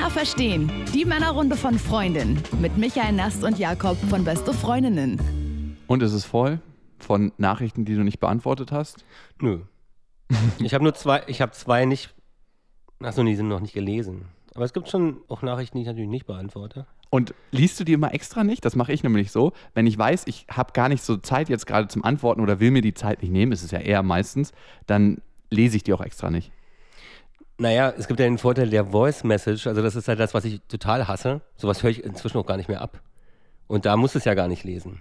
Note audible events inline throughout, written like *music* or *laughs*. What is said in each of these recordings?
Männer verstehen. Die Männerrunde von Freundin. Mit Michael Nast und Jakob von Beste Freundinnen. Und ist es voll von Nachrichten, die du nicht beantwortet hast? Nö. *laughs* ich habe nur zwei, ich habe zwei nicht, achso, die sind noch nicht gelesen. Aber es gibt schon auch Nachrichten, die ich natürlich nicht beantworte. Und liest du die immer extra nicht? Das mache ich nämlich so. Wenn ich weiß, ich habe gar nicht so Zeit jetzt gerade zum Antworten oder will mir die Zeit nicht nehmen, ist es ja eher meistens, dann lese ich die auch extra nicht. Naja, es gibt ja den Vorteil der Voice Message. Also, das ist halt das, was ich total hasse. Sowas höre ich inzwischen auch gar nicht mehr ab. Und da muss es ja gar nicht lesen.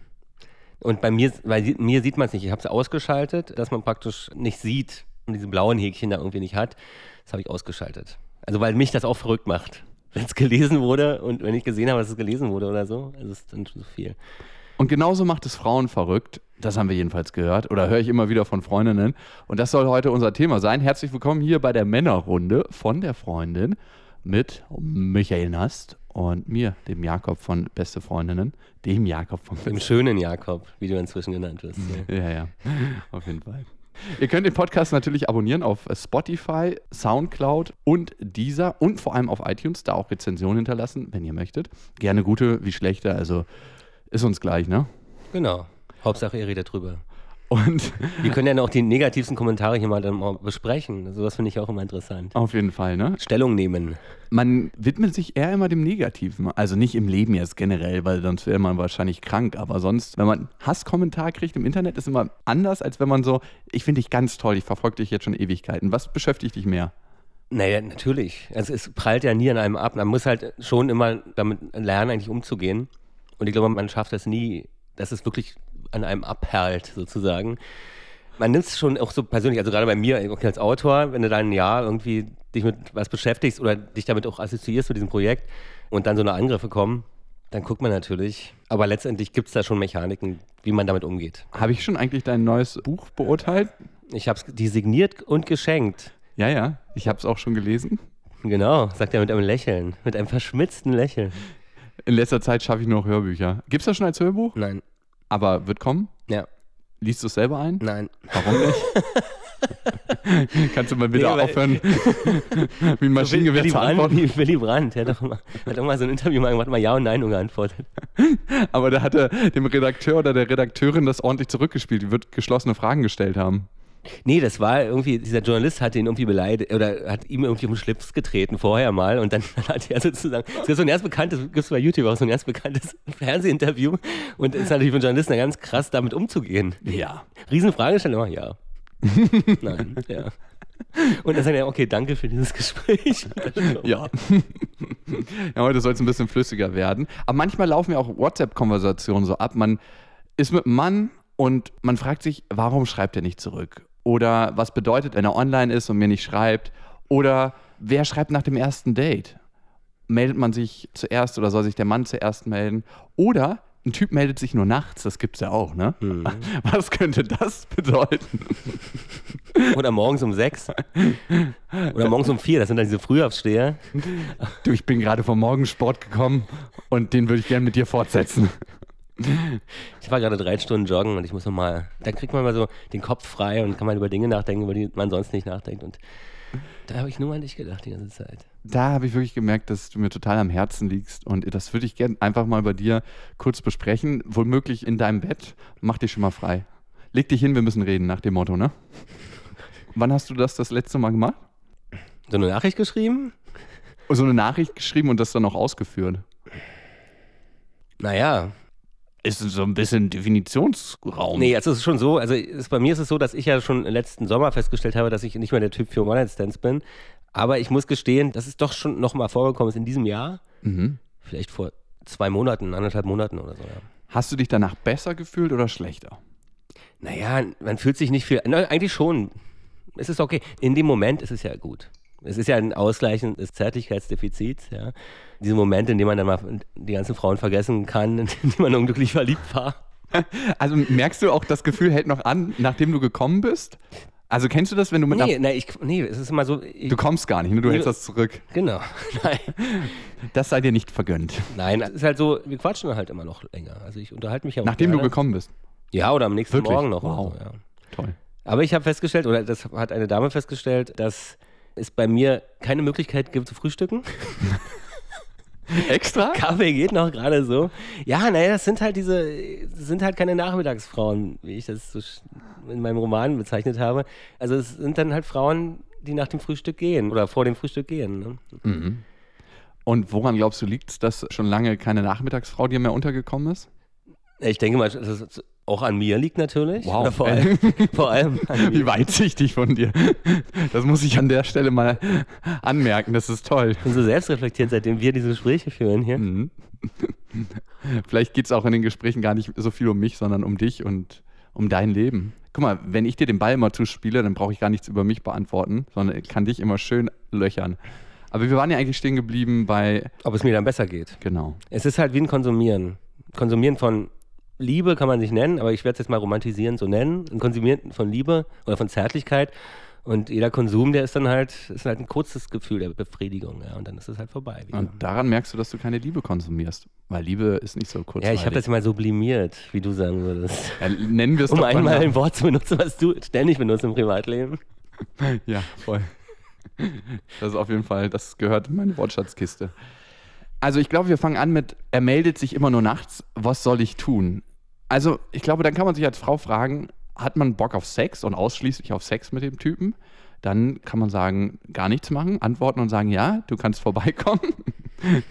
Und bei mir, bei mir sieht man es nicht. Ich habe es ausgeschaltet, dass man praktisch nicht sieht und diese blauen Häkchen da irgendwie nicht hat. Das habe ich ausgeschaltet. Also, weil mich das auch verrückt macht wenn es gelesen wurde und wenn ich gesehen habe, dass es gelesen wurde oder so. Also ist dann zu viel. Und genauso macht es Frauen verrückt. Das haben wir jedenfalls gehört oder höre ich immer wieder von Freundinnen. Und das soll heute unser Thema sein. Herzlich willkommen hier bei der Männerrunde von der Freundin mit Michael Nast und mir, dem Jakob von Beste Freundinnen, dem Jakob von Dem schönen Jakob, wie du inzwischen genannt wirst. Ja, *laughs* ja, ja. auf jeden Fall. Ihr könnt den Podcast natürlich abonnieren auf Spotify, Soundcloud und dieser und vor allem auf iTunes, da auch Rezensionen hinterlassen, wenn ihr möchtet. Gerne gute wie schlechte, also ist uns gleich, ne? Genau. Hauptsache, ihr redet drüber. Und *laughs* wir können ja noch die negativsten Kommentare hier mal dann mal besprechen. Sowas finde ich auch immer interessant. Auf jeden Fall, ne? Stellung nehmen. Man widmet sich eher immer dem Negativen. Also nicht im Leben jetzt generell, weil sonst wäre man wahrscheinlich krank. Aber sonst, wenn man Hasskommentar kriegt im Internet, ist immer anders, als wenn man so, ich finde dich ganz toll, ich verfolge dich jetzt schon Ewigkeiten. Was beschäftigt dich mehr? Naja, natürlich. Also es prallt ja nie an einem ab. Man muss halt schon immer damit lernen, eigentlich umzugehen. Und ich glaube, man schafft das nie, dass es wirklich an einem abperlt, sozusagen. Man nimmt es schon auch so persönlich, also gerade bei mir als Autor, wenn du dann ein Jahr irgendwie dich mit was beschäftigst oder dich damit auch assoziierst mit diesem Projekt und dann so eine Angriffe kommen, dann guckt man natürlich. Aber letztendlich gibt es da schon Mechaniken, wie man damit umgeht. Habe ich schon eigentlich dein neues Buch beurteilt? Ich habe es designiert und geschenkt. Ja, ja, ich habe es auch schon gelesen. Genau, sagt er mit einem Lächeln, mit einem verschmitzten Lächeln. In letzter Zeit schaffe ich nur noch Hörbücher. Gibt es das schon als Hörbuch? Nein. Aber wird kommen? Ja. Liest du es selber ein? Nein. Warum nicht? *laughs* Kannst du mal bitte nee, aufhören, *laughs* wie ein Maschinengewehr zu antworten? *laughs* Brandt, Willy Brandt, hat doch, mal, hat doch mal so ein Interview mal gemacht, mal Ja und Nein nur geantwortet. Aber da hat er dem Redakteur oder der Redakteurin das ordentlich zurückgespielt. Die wird geschlossene Fragen gestellt haben. Nee, das war irgendwie, dieser Journalist hat ihn irgendwie beleidigt oder hat ihm irgendwie um den Schlips getreten vorher mal und dann, *laughs* hat er sozusagen, das ist so ein ganz bekanntes, gibt es bei YouTube auch so ein ganz bekanntes *laughs* Fernsehinterview und es ist natürlich für einen Journalisten ganz krass, damit umzugehen. Ja. Riesenfragestellung, ja. *laughs* Nein, ja. Und dann sagt er, okay, danke für dieses Gespräch. ja. ja, heute soll es ein bisschen flüssiger werden. Aber manchmal laufen ja auch WhatsApp-Konversationen so ab. Man ist mit einem Mann und man fragt sich, warum schreibt er nicht zurück? Oder was bedeutet, wenn er online ist und mir nicht schreibt? Oder wer schreibt nach dem ersten Date? Meldet man sich zuerst oder soll sich der Mann zuerst melden? Oder ein Typ meldet sich nur nachts, das gibt es ja auch, ne? Mhm. *laughs* Was könnte das bedeuten? *laughs* Oder morgens um sechs. Oder morgens um vier, das sind dann diese Frühaufsteher. Du, ich bin gerade vom Morgensport gekommen und den würde ich gerne mit dir fortsetzen. *laughs* Ich war gerade drei Stunden joggen und ich muss nochmal, da kriegt man mal so den Kopf frei und kann mal über Dinge nachdenken, über die man sonst nicht nachdenkt. Und da habe ich nur an dich gedacht die ganze Zeit. Da habe ich wirklich gemerkt, dass du mir total am Herzen liegst und das würde ich gerne einfach mal bei dir kurz besprechen. Womöglich in deinem Bett. Mach dich schon mal frei. Leg dich hin, wir müssen reden, nach dem Motto, ne? Wann hast du das das letzte Mal gemacht? So eine Nachricht geschrieben? So eine Nachricht geschrieben und das dann auch ausgeführt? Naja, ist so ein bisschen Definitionsraum. Nee, also es ist schon so, also es, bei mir ist es so, dass ich ja schon letzten Sommer festgestellt habe, dass ich nicht mehr der Typ für One-Night-Stands bin. Aber ich muss gestehen, dass es doch schon nochmal vorgekommen ist in diesem Jahr. Mhm. Vielleicht vor zwei Monaten, anderthalb Monaten oder so, ja. Hast du dich danach besser gefühlt oder schlechter? Naja, man fühlt sich nicht viel, na, eigentlich schon. Es ist okay. In dem Moment ist es ja gut. Es ist ja ein Ausgleichen des Zärtlichkeitsdefizits, ja. Diese Momente, in denen man dann mal die ganzen Frauen vergessen kann, *laughs* in denen man unglücklich verliebt war. *laughs* Also merkst du auch, das Gefühl hält noch an, nachdem du gekommen bist? Also kennst du das, wenn du mit nee, nee, ich, nee, es ist immer so. Ich, du kommst gar nicht, ne? du hältst das zurück. Genau. *laughs* Nein. Das sei dir nicht vergönnt. Nein, es ist halt so, wir quatschen halt immer noch länger. Also ich unterhalte mich ja Nachdem gerne. du gekommen bist. Ja, oder am nächsten Wirklich? Morgen noch. Wow. So, ja. Toll. Aber ich habe festgestellt, oder das hat eine Dame festgestellt, dass es bei mir keine Möglichkeit gibt zu frühstücken. *laughs* Extra? Kaffee geht noch gerade so. Ja, naja, das sind halt diese, sind halt keine Nachmittagsfrauen, wie ich das so in meinem Roman bezeichnet habe. Also es sind dann halt Frauen, die nach dem Frühstück gehen oder vor dem Frühstück gehen. Ne? Mhm. Und woran glaubst du, liegt es, dass schon lange keine Nachmittagsfrau dir mehr untergekommen ist? Ich denke mal, dass es auch an mir liegt natürlich. Wow. Oder vor allem, *laughs* vor allem Wie weitsichtig von dir. Das muss ich an der Stelle mal anmerken. Das ist toll. Ich bin so selbstreflektiert, seitdem wir diese Gespräche führen hier. Mhm. *laughs* Vielleicht geht es auch in den Gesprächen gar nicht so viel um mich, sondern um dich und um dein Leben. Guck mal, wenn ich dir den Ball mal zuspiele, dann brauche ich gar nichts über mich beantworten, sondern kann dich immer schön löchern. Aber wir waren ja eigentlich stehen geblieben bei. Ob es mir dann besser geht. Genau. Es ist halt wie ein Konsumieren. Konsumieren von Liebe kann man sich nennen, aber ich werde es jetzt mal romantisieren, so nennen. Ein Konsumieren von Liebe oder von Zärtlichkeit. Und jeder Konsum, der ist dann halt, ist halt ein kurzes Gefühl der Befriedigung, ja, und dann ist es halt vorbei. Wieder. Und daran merkst du, dass du keine Liebe konsumierst. Weil Liebe ist nicht so kurz. Ja, ich habe das mal sublimiert, wie du sagen würdest. Ja, nennen wir es *laughs* Um einmal ein Wort zu benutzen, was du ständig benutzt im Privatleben. *laughs* Ja, voll. Das ist auf jeden Fall, das gehört in meine Wortschatzkiste. Also ich glaube, wir fangen an mit, er meldet sich immer nur nachts, was soll ich tun? Also ich glaube, dann kann man sich als Frau fragen, hat man Bock auf Sex und ausschließlich auf Sex mit dem Typen? Dann kann man sagen, gar nichts machen, antworten und sagen, ja, du kannst vorbeikommen. *laughs*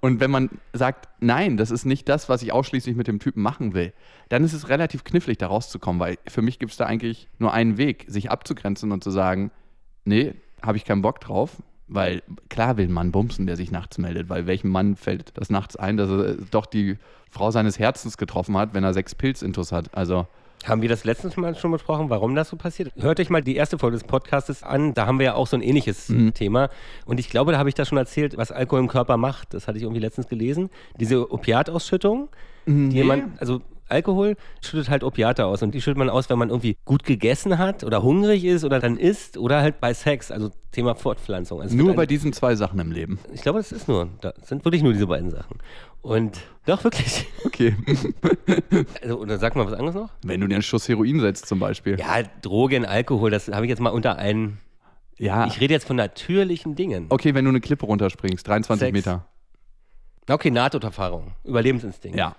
Und wenn man sagt, nein, das ist nicht das, was ich ausschließlich mit dem Typen machen will, dann ist es relativ knifflig, da rauszukommen, weil für mich gibt es da eigentlich nur einen Weg, sich abzugrenzen und zu sagen, nee, habe ich keinen Bock drauf, weil klar will ein Mann bumsen, der sich nachts meldet, weil welchem Mann fällt das nachts ein, dass er doch die Frau seines Herzens getroffen hat, wenn er sechs Pilzintus hat. Also Haben wir das letztens Mal schon besprochen, warum das so passiert? Hört euch mal die erste Folge des Podcastes an. Da haben wir ja auch so ein ähnliches Thema. Und ich glaube, da habe ich das schon erzählt, was Alkohol im Körper macht. Das hatte ich irgendwie letztens gelesen. Diese Opiatausschüttung, die man, also Alkohol schüttet halt Opiate aus und die schüttet man aus, wenn man irgendwie gut gegessen hat oder hungrig ist oder dann isst oder halt bei Sex, also Thema Fortpflanzung. Also nur bei diesen zwei Sachen im Leben. Ich glaube, das ist nur, das sind wirklich nur diese beiden Sachen. Und doch, wirklich. Okay. *laughs* Also, oder sag mal was anderes noch? wenn du dir einen Schuss Heroin setzt zum Beispiel. Ja, Drogen, Alkohol, das habe ich jetzt mal unter einen. Ja. Ich rede jetzt von natürlichen Dingen. okay, wenn du eine Klippe runterspringst, 23 Sex. Meter. Okay, Nahtoderfahrung, Überlebensinstinkt. Ja,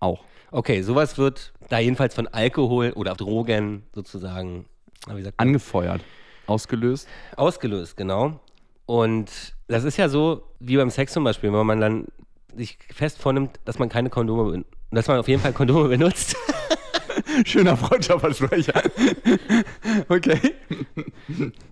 auch. Okay, sowas wird da jedenfalls von Alkohol oder Drogen sozusagen, Angefeuert. Ausgelöst. ausgelöst, genau. Und das ist ja so wie beim Sex zum Beispiel, wenn man dann sich fest vornimmt, dass man keine Kondome benutzt. Dass man auf jeden Fall Kondome *laughs* benutzt. Schöner Freundschaftsversprecher. *laughs* okay.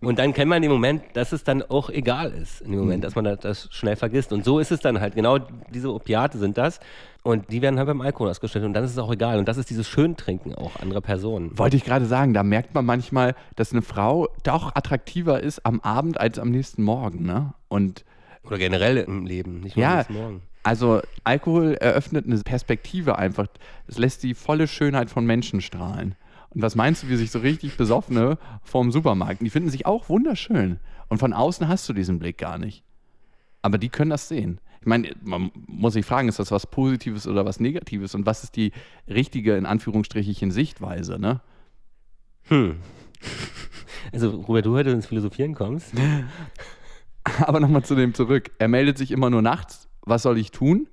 Und dann kennt man den Moment, dass es dann auch egal ist, in dem Moment, dass man das, schnell vergisst. Und so ist es dann halt. Genau diese Opiate sind das. Und die werden halt beim Alkohol ausgestellt. Und dann ist es auch egal. Und das ist dieses Schöntrinken auch anderer Personen. Wollte ich gerade sagen, da merkt man manchmal, dass eine Frau doch attraktiver ist am Abend als am nächsten Morgen, ne? Und Oder generell im Leben, nicht nur Ja. bis morgen. Also Alkohol eröffnet eine Perspektive einfach. Es lässt die volle Schönheit von Menschen strahlen. Und was meinst du, wie sich so richtig Besoffene vorm Supermarkt, die finden sich auch wunderschön. Und von außen hast du diesen Blick gar nicht. Aber die können das sehen. Ich meine, man muss sich fragen, ist das was Positives oder was Negatives? Und was ist die richtige, in Anführungsstrichen, Sichtweise, ne? Hm. *laughs* Also, Robert, du heute ins Philosophieren kommst. *laughs* Aber nochmal zu dem zurück. Er meldet sich immer nur nachts. Was soll ich tun?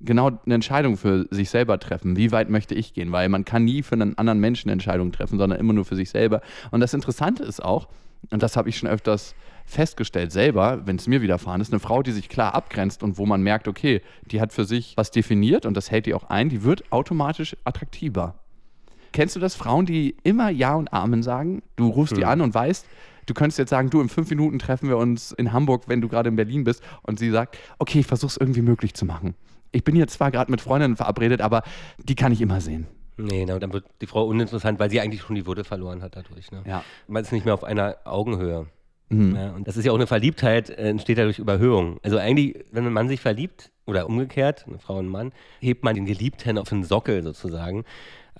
Genau eine Entscheidung für sich selber treffen. Wie weit möchte ich gehen? Weil man kann nie für einen anderen Menschen Entscheidungen treffen, sondern immer nur für sich selber. Und das Interessante ist auch, und das habe ich schon öfters festgestellt selber, wenn es mir widerfahren ist, eine Frau, die sich klar abgrenzt und wo man merkt, okay, die hat für sich was definiert und das hält die auch ein, die wird automatisch attraktiver. Kennst du das? Frauen, die immer Ja und Amen sagen? Du rufst die an und weißt, du könntest jetzt sagen, du, in fünf Minuten treffen wir uns in Hamburg, wenn du gerade in Berlin bist. Und sie sagt, okay, ich versuche es irgendwie möglich zu machen. Ich bin jetzt zwar gerade mit Freundinnen verabredet, aber die kann ich immer sehen. Nee, dann wird die Frau uninteressant, weil sie eigentlich schon die Würde verloren hat dadurch. Ne? Ja. Man ist nicht mehr auf einer Augenhöhe. Mhm. Ja, und das ist ja auch eine Verliebtheit, äh, entsteht ja durch Überhöhung. Also eigentlich, wenn ein Mann sich verliebt oder umgekehrt, eine Frau und ein Mann, hebt man den Geliebten auf den Sockel sozusagen.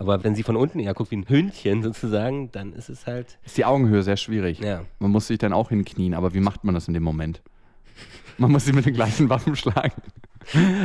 Aber wenn sie von unten eher guckt wie ein Hündchen sozusagen, dann ist es halt, Ist die Augenhöhe sehr schwierig. ja. Man muss sich dann auch hinknien, aber wie macht man das in dem Moment? Man muss sie mit den gleichen Waffen schlagen.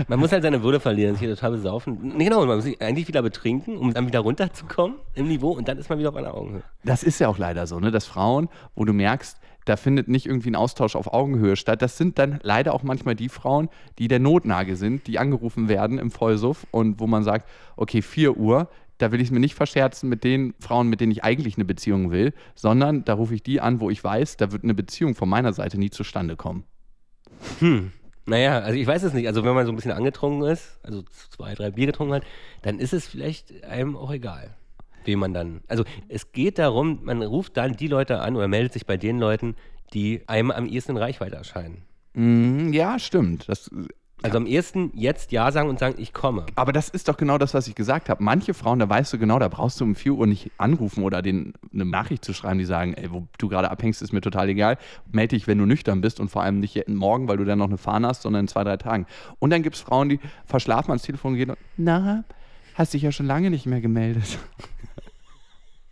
Man muss halt seine Würde verlieren, sich total besaufen. Nee, genau, man muss sich eigentlich wieder betrinken, um dann wieder runterzukommen im Niveau und dann ist man wieder auf einer Augenhöhe. Das ist ja auch leider so, ne? dass Frauen, wo du merkst, Da findet nicht irgendwie ein Austausch auf Augenhöhe statt. Das sind dann leider auch manchmal die Frauen, die der Notnage sind, die angerufen werden im Vollsuff und wo man sagt, okay, 4 Uhr, da will ich es mir nicht verscherzen mit den Frauen, mit denen ich eigentlich eine Beziehung will, sondern da rufe ich die an, wo ich weiß, da wird eine Beziehung von meiner Seite nie zustande kommen. Hm. Naja, also ich weiß es nicht. Also wenn man so ein bisschen angetrunken ist, also zwei, drei Bier getrunken hat, dann ist es vielleicht einem auch egal, wem man dann. Also es geht darum, man ruft dann die Leute an oder meldet sich bei den Leuten, die einem am ehesten Reichweite erscheinen. Mm, ja, stimmt. Das, Also am ehesten jetzt Ja sagen und sagen, ich komme. aber das ist doch genau das, was ich gesagt habe. Manche Frauen, da weißt du genau, da brauchst du um 4 Uhr nicht anrufen oder denen eine Nachricht zu schreiben, die sagen, ey, wo du gerade abhängst, ist mir total egal. Melde dich, wenn du nüchtern bist und vor allem nicht morgen, weil du dann noch eine Fahne hast, sondern in zwei, drei Tagen. Und dann gibt es Frauen, die verschlafen ans Telefon gehen und, na, hast dich ja schon lange nicht mehr gemeldet.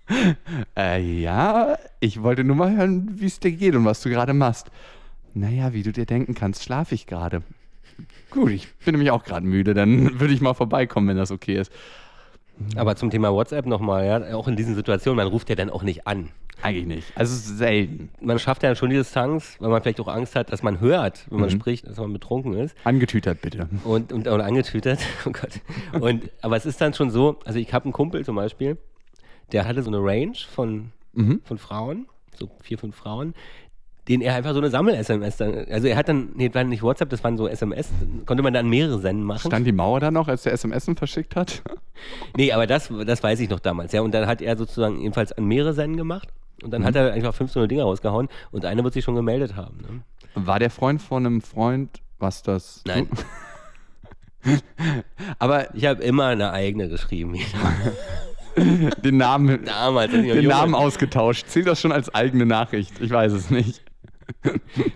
*laughs* äh, ja, ich wollte nur mal hören, wie es dir geht und was du gerade machst. Naja, wie du dir denken kannst, schlafe ich gerade. Gut, ich bin nämlich auch gerade müde, dann *laughs* würde ich mal vorbeikommen, wenn das okay ist. Aber zum Thema WhatsApp nochmal, ja, auch in diesen Situationen, man ruft ja dann auch nicht an. Eigentlich nicht. Also es ist selten. Man schafft ja schon die Distanz, weil man vielleicht auch Angst hat, dass man hört, wenn man spricht, dass man betrunken ist. Angetütert bitte. und, und, und angetütert. *laughs* Oh Gott. Und, aber es ist dann schon so, also ich habe einen Kumpel zum Beispiel, der hatte so eine Range von, von Frauen, so vier, fünf Frauen, denen er einfach so eine Sammel-SMS dann, also er hat dann, nee, das war nicht WhatsApp, das waren so SMS, konnte man dann mehrere senden machen. Stand die Mauer da noch, als der SMS verschickt hat? *laughs* Nee, aber das, das weiß ich noch damals, ja. Und dann hat er sozusagen jedenfalls an mehrere Senden gemacht. Und dann hat er einfach 15 Dinge rausgehauen und eine wird sich schon gemeldet haben. Ne? War der Freund von einem Freund, was das? Nein. *laughs* Aber Ich habe immer eine eigene geschrieben. *laughs* den Namen, Damals. den. Namen ausgetauscht. Zählt das schon als eigene Nachricht? Ich weiß es nicht.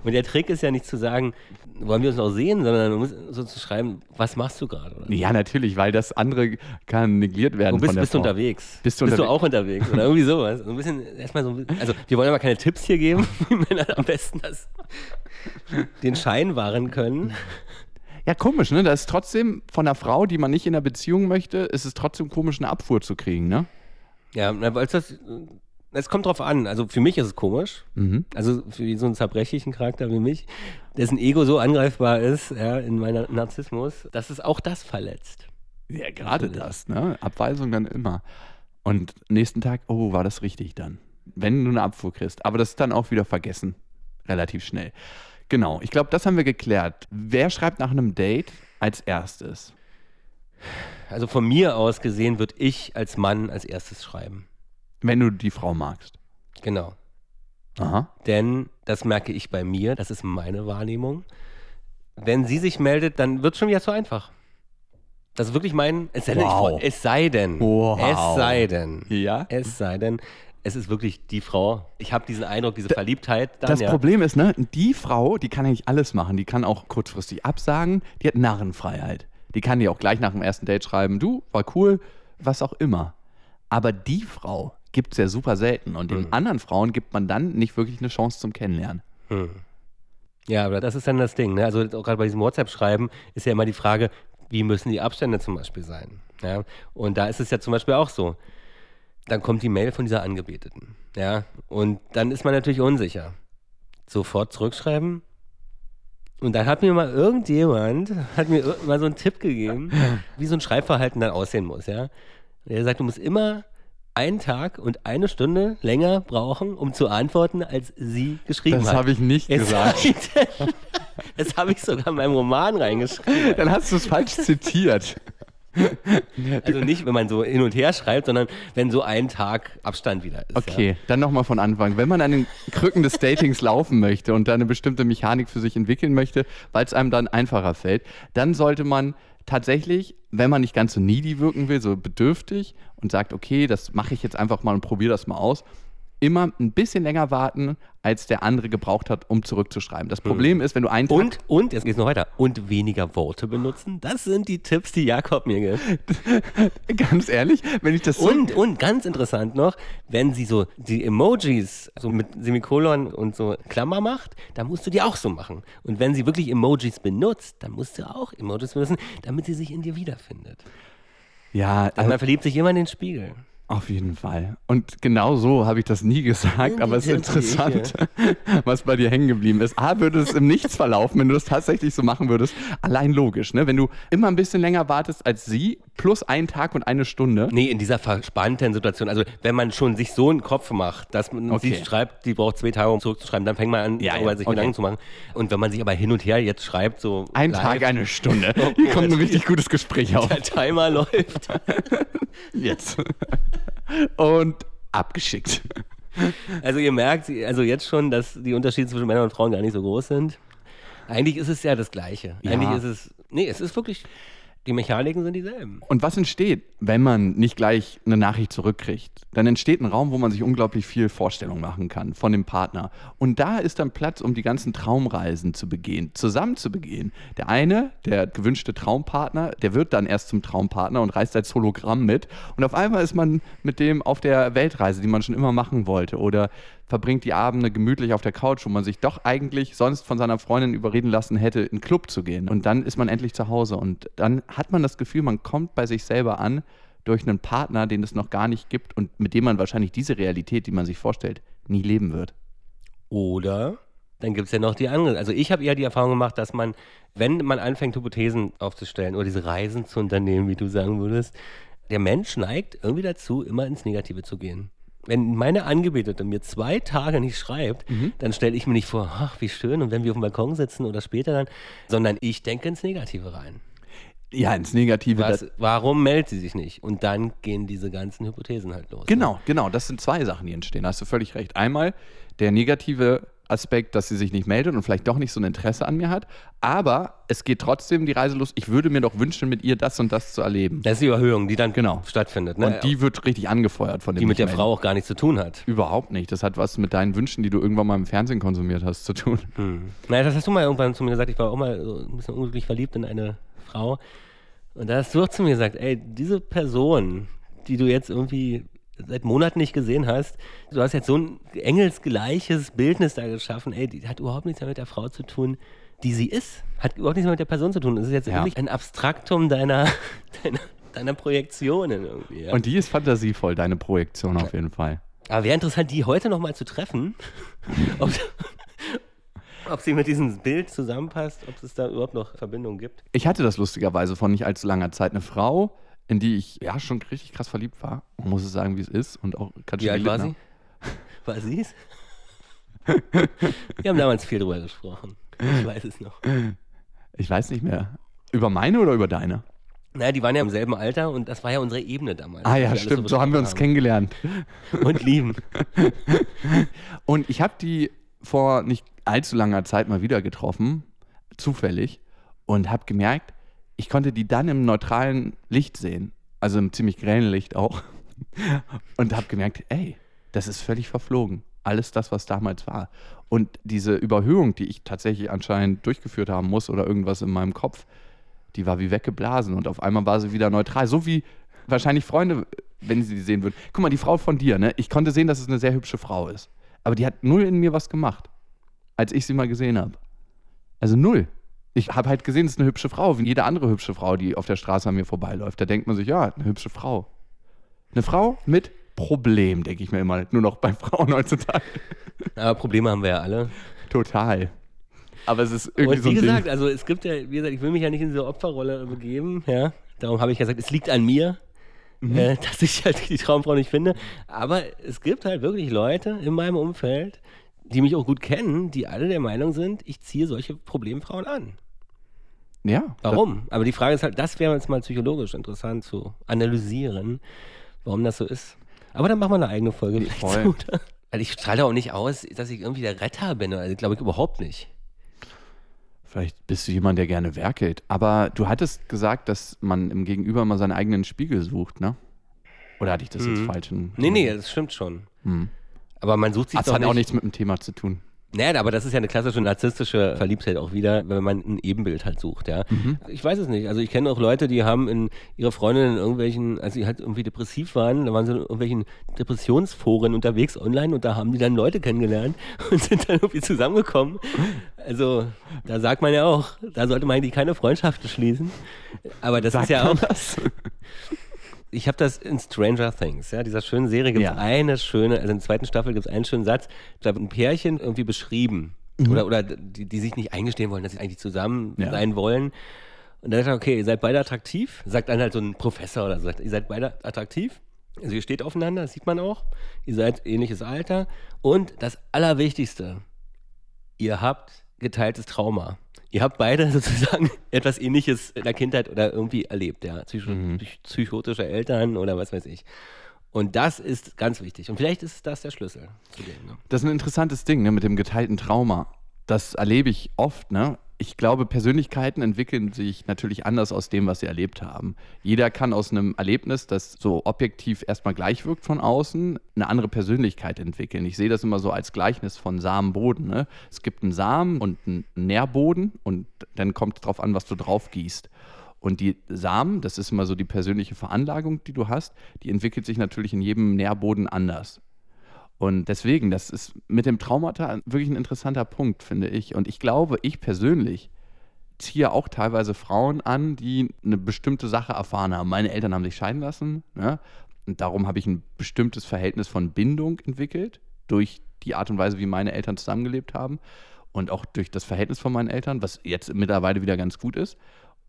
Und der Trick ist ja nicht zu sagen, wollen wir uns noch sehen, sondern so zu schreiben, was machst du gerade? Ja, natürlich, weil das andere kann negiert werden Wo bist, bist du unterwegs? Bist du bist du unterwegs? auch unterwegs? Oder irgendwie sowas. So ein bisschen, erstmal so also wir wollen aber keine Tipps hier geben, *laughs* wie Männer am besten das, den Schein wahren können. Ja, komisch, ne? Das ist trotzdem von einer Frau, die man nicht in einer Beziehung möchte, ist es trotzdem komisch, eine Abfuhr zu kriegen, ne? Ja, weil es das, es kommt drauf an. Also für mich ist es komisch. Also für so einen zerbrechlichen Charakter wie mich, dessen Ego so angreifbar ist, ja, in meiner Narzissmus, dass es auch das verletzt. Ja, gerade das, ne? Abweisung dann immer. Und nächsten Tag, oh, war das richtig dann? Wenn du eine Abfuhr kriegst. Aber das ist dann auch wieder vergessen. Relativ schnell. Genau, ich glaube, das haben wir geklärt. Wer schreibt nach einem Date als erstes? Also von mir aus gesehen würde ich als Mann als erstes schreiben. Wenn du die Frau magst. Genau. Aha. Denn das merke ich bei mir, das ist meine Wahrnehmung. Wenn sie sich meldet, dann wird es schon wieder zu einfach. Das ist wirklich mein. Es sei denn, Wow. ich, es sei denn. Wow. Es sei denn. Ja? Es sei denn, es ist wirklich die Frau. Ich habe diesen Eindruck, diese Verliebtheit. Dann, Das ja. Problem ist, ne, die Frau, die kann eigentlich alles machen. Die kann auch kurzfristig absagen. Die hat Narrenfreiheit. Die kann dir auch gleich nach dem ersten Date schreiben, du, war cool, was auch immer. Aber die Frau gibt es ja super selten. Und den anderen Frauen gibt man dann nicht wirklich eine Chance zum Kennenlernen. Ja, aber das ist dann das Ding. Ne? Also auch gerade bei diesem WhatsApp-Schreiben ist ja immer die Frage, wie müssen die Abstände zum Beispiel sein? Ja? Und da ist es ja zum Beispiel auch so. Dann kommt die Mail von dieser Angebeteten. Ja? Und dann ist man natürlich unsicher. Sofort zurückschreiben. Und dann hat mir mal irgendjemand, hat mir ir- mal so einen Tipp gegeben, *laughs* wie so ein Schreibverhalten dann aussehen muss. Ja? Er sagt, du musst immer einen Tag und eine Stunde länger brauchen, um zu antworten, als sie geschrieben Das hat. habe ich nicht Es gesagt. *laughs* Das habe ich sogar in meinem Roman reingeschrieben. Dann hast du es falsch zitiert. Also nicht, wenn man so hin und her schreibt, sondern wenn so ein Tag Abstand wieder ist. Okay, dann nochmal von Anfang. Wenn man an den Krücken des Datings laufen möchte und da eine bestimmte Mechanik für sich entwickeln möchte, weil es einem dann einfacher fällt, dann sollte man tatsächlich, wenn man nicht ganz so needy wirken will, so bedürftig und sagt, okay, das mache ich jetzt einfach mal und probiere das mal aus, immer ein bisschen länger warten, als der andere gebraucht hat, um zurückzuschreiben. Das Problem ist, wenn du einen. Tag Und, und, jetzt geht's noch weiter, und weniger Worte benutzen. Das sind die Tipps, die Jakob mir gibt. *laughs* ganz ehrlich, wenn ich das so Und, und ganz interessant noch, wenn sie so die Emojis so mit Semikolon und so Klammer macht, dann musst du die auch so machen. Und wenn sie wirklich Emojis benutzt, dann musst du auch Emojis benutzen, damit sie sich in dir wiederfindet. ja, Also man verliebt sich immer in den Spiegel. Auf jeden Fall. Und genau so habe ich das nie gesagt, aber es ist interessant, *laughs* was bei dir hängen geblieben ist. A, würde es im Nichts verlaufen, wenn du das tatsächlich so machen würdest. Allein logisch, ne? Wenn du immer ein bisschen länger wartest als sie, plus einen Tag und eine Stunde. Nee, in dieser verspannten Situation. Also, wenn man schon sich so einen Kopf macht, dass man Okay. sie schreibt, die braucht zwei Tage, um zurückzuschreiben, dann fängt man an, Ja, darüber ja, sich okay. Gedanken zu machen. Und wenn man sich aber hin und her jetzt schreibt, so. Ein live, Tag, eine Stunde. *laughs* Hier kommt ein richtig gutes Gespräch auf. Der Timer *laughs* läuft. Jetzt. Und abgeschickt. Also ihr merkt, also jetzt schon, dass die Unterschiede zwischen Männern und Frauen gar nicht so groß sind. Eigentlich ist es ja das Gleiche. Ja. Eigentlich ist es, nee, es ist wirklich, die Mechaniken sind dieselben. Und was entsteht, wenn man nicht gleich eine Nachricht zurückkriegt? Dann entsteht ein Raum, wo man sich unglaublich viel Vorstellung machen kann von dem Partner. Und da ist dann Platz, um die ganzen Traumreisen zu begehen, zusammen zu begehen. Der eine, der gewünschte Traumpartner, der wird dann erst zum Traumpartner und reist als Hologramm mit. Und auf einmal ist man mit dem auf der Weltreise, die man schon immer machen wollte. Oder verbringt die Abende gemütlich auf der Couch, wo man sich doch eigentlich sonst von seiner Freundin überreden lassen hätte, in den Club zu gehen. Und dann ist man endlich zu Hause. Und dann hat man das Gefühl, man kommt bei sich selber an durch einen Partner, den es noch gar nicht gibt und mit dem man wahrscheinlich diese Realität, die man sich vorstellt, nie leben wird. Oder dann gibt es ja noch die andere. Also ich habe eher die Erfahrung gemacht, dass man, wenn man anfängt, Hypothesen aufzustellen oder diese Reisen zu unternehmen, wie du sagen würdest, der Mensch neigt irgendwie dazu, immer ins Negative zu gehen. Wenn meine Angebetete mir zwei Tage nicht schreibt, dann stelle ich mir nicht vor, ach, wie schön, und wenn wir auf dem Balkon sitzen oder später dann, sondern ich denke ins Negative rein. Ja, ins Negative. Was, warum meldet sie sich nicht? Und dann gehen diese ganzen Hypothesen halt los. Genau, genau. Das sind zwei Sachen, die entstehen. Da hast du völlig recht. Einmal der negative Aspekt, dass sie sich nicht meldet und vielleicht doch nicht so ein Interesse an mir hat. Aber es geht trotzdem die Reise los. Ich würde mir doch wünschen, mit ihr das und das zu erleben. Das ist die Überhöhung, die dann Genau. stattfindet. Ne? Und die wird richtig angefeuert von dem die mit der. Frau auch gar nichts zu tun hat. Überhaupt nicht. Das hat was mit deinen Wünschen, die du irgendwann mal im Fernsehen konsumiert hast, zu tun. Naja, das hast du mal irgendwann zu mir gesagt. Ich war auch mal so ein bisschen unglücklich verliebt in eine Frau. Und da hast du auch zu mir gesagt, ey, diese Person, die du jetzt irgendwie seit Monaten nicht gesehen hast, du hast jetzt so ein engelsgleiches Bildnis da geschaffen, ey, die hat überhaupt nichts mehr mit der Frau zu tun, die sie ist. Hat überhaupt nichts mehr mit der Person zu tun. Das ist jetzt Ja. wirklich ein Abstraktum deiner, *laughs* deiner, deiner Projektionen irgendwie. Ja? Und die ist fantasievoll, deine Projektion auf jeden Fall. Aber wäre interessant, die heute nochmal zu treffen. *laughs* ob, ob sie mit diesem Bild zusammenpasst, ob es da überhaupt noch Verbindungen gibt. Ich hatte das lustigerweise vor nicht allzu langer Zeit. Eine Frau, in die ich ja schon richtig krass verliebt war. Man muss es sagen, wie es ist. Und auch ganz Wie schön alt war sie? War sie es? *laughs* Wir haben damals viel drüber gesprochen. Ich weiß es noch. Ich weiß nicht mehr. Über meine oder über deine? Naja, die waren ja im selben Alter und das war ja unsere Ebene damals. Ah ja, stimmt. So haben wir uns besprochen kennengelernt. haben. Und lieben. *laughs* Und ich habe die vor nicht allzu langer Zeit mal wieder getroffen, zufällig, und habe gemerkt, ich konnte die dann im neutralen Licht sehen, also im ziemlich grellen Licht auch, *laughs* und habe gemerkt, ey, das ist völlig verflogen. Alles das, was damals war. Und diese Überhöhung, die ich tatsächlich anscheinend durchgeführt haben muss oder irgendwas in meinem Kopf, die war wie weggeblasen und auf einmal war sie wieder neutral. So wie wahrscheinlich Freunde, wenn sie die sehen würden. Guck mal, die Frau von dir, ne? Ich konnte sehen, dass es eine sehr hübsche Frau ist. Aber die hat null in mir was gemacht, als ich sie mal gesehen habe. Also null. Ich habe halt gesehen, es ist eine hübsche Frau, wie jede andere hübsche Frau, die auf der Straße an mir vorbeiläuft. Da denkt man sich, ja, eine hübsche Frau. Eine Frau mit Problem, denke ich mir immer. Nur noch bei *laughs* Frauen heutzutage. Aber Probleme haben wir ja alle. Total. Aber es ist irgendwie Und so wie ein gesagt, Ding. also es gibt ja, wie gesagt, ich will mich ja nicht in diese Opferrolle begeben, ja. Darum habe ich ja gesagt, es liegt an mir, Mhm. äh, *laughs* dass ich halt die Traumfrau nicht finde. Aber es gibt halt wirklich Leute in meinem Umfeld, die mich auch gut kennen, die alle der Meinung sind, ich ziehe solche Problemfrauen an. Ja. Warum? Aber die Frage ist halt, das wäre jetzt mal psychologisch interessant zu analysieren, warum das so ist. Aber dann machen wir eine eigene Folge. Voll. *laughs* zu? Also ich strahle auch nicht aus, dass ich irgendwie der Retter bin. Also glaube ich überhaupt nicht. Vielleicht bist du jemand, der gerne werkelt. Aber du hattest gesagt, dass man im Gegenüber mal seinen eigenen Spiegel sucht, ne? Oder hatte ich das jetzt falsch? in- Mhm. Nee, nee, das stimmt schon. Aber man sucht sich Das doch hat nicht. auch nichts mit dem Thema zu tun. Naja, aber das ist ja eine klassische narzisstische Verliebtheit auch wieder, wenn man ein Ebenbild halt sucht, ja. Ich weiß es nicht. Also ich kenne auch Leute, die haben in ihre Freundinnen in irgendwelchen, als sie halt irgendwie depressiv waren, da waren sie in irgendwelchen Depressionsforen unterwegs online und da haben die dann Leute kennengelernt *laughs* und sind dann irgendwie zusammengekommen. Also da sagt man ja auch, da sollte man eigentlich keine Freundschaften schließen. Aber das ist ja auch, das? Ich habe das in Stranger Things, ja, dieser schönen Serie gibt es Ja. eine schöne, also in der zweiten Staffel gibt es einen schönen Satz, da wird ein Pärchen irgendwie beschrieben. Oder, oder die, die sich nicht eingestehen wollen, dass sie eigentlich zusammen Ja. sein wollen. Und dann sagt er, okay, ihr seid beide attraktiv. Sagt dann halt so ein Professor oder so, sagt, ihr seid beide attraktiv. Also ihr steht aufeinander, das sieht man auch. Ihr seid ähnliches Alter. Und das Allerwichtigste, ihr habt geteiltes Trauma. Ihr habt beide *laughs* sozusagen etwas ähnliches in der Kindheit oder irgendwie erlebt, ja. Psycho psych- psychotische Eltern oder was weiß ich. Und das ist ganz wichtig. Und vielleicht ist das der Schlüssel zu dem. Ne? Das ist ein interessantes Ding, ne, mit dem geteilten Trauma. Das erlebe ich oft, ne? Ich glaube, Persönlichkeiten entwickeln sich natürlich anders aus dem, was sie erlebt haben. Jeder kann aus einem Erlebnis, das so objektiv erstmal gleich wirkt von außen, eine andere Persönlichkeit entwickeln. Ich sehe das immer so als Gleichnis von Samen-Boden. Ne? Es gibt einen Samen und einen Nährboden und dann kommt es drauf an, was du drauf gießt. Und die Samen, das ist immer so die persönliche Veranlagung, die du hast, die entwickelt sich natürlich in jedem Nährboden anders. Und deswegen, das ist mit dem Traumata wirklich ein interessanter Punkt, finde ich. Und ich glaube, ich persönlich ziehe auch teilweise Frauen an, die eine bestimmte Sache erfahren haben. Meine Eltern haben sich scheiden lassen. Ne? Und darum habe ich ein bestimmtes Verhältnis von Bindung entwickelt, durch die Art und Weise, wie meine Eltern zusammengelebt haben. Und auch durch das Verhältnis von meinen Eltern, was jetzt mittlerweile wieder ganz gut ist.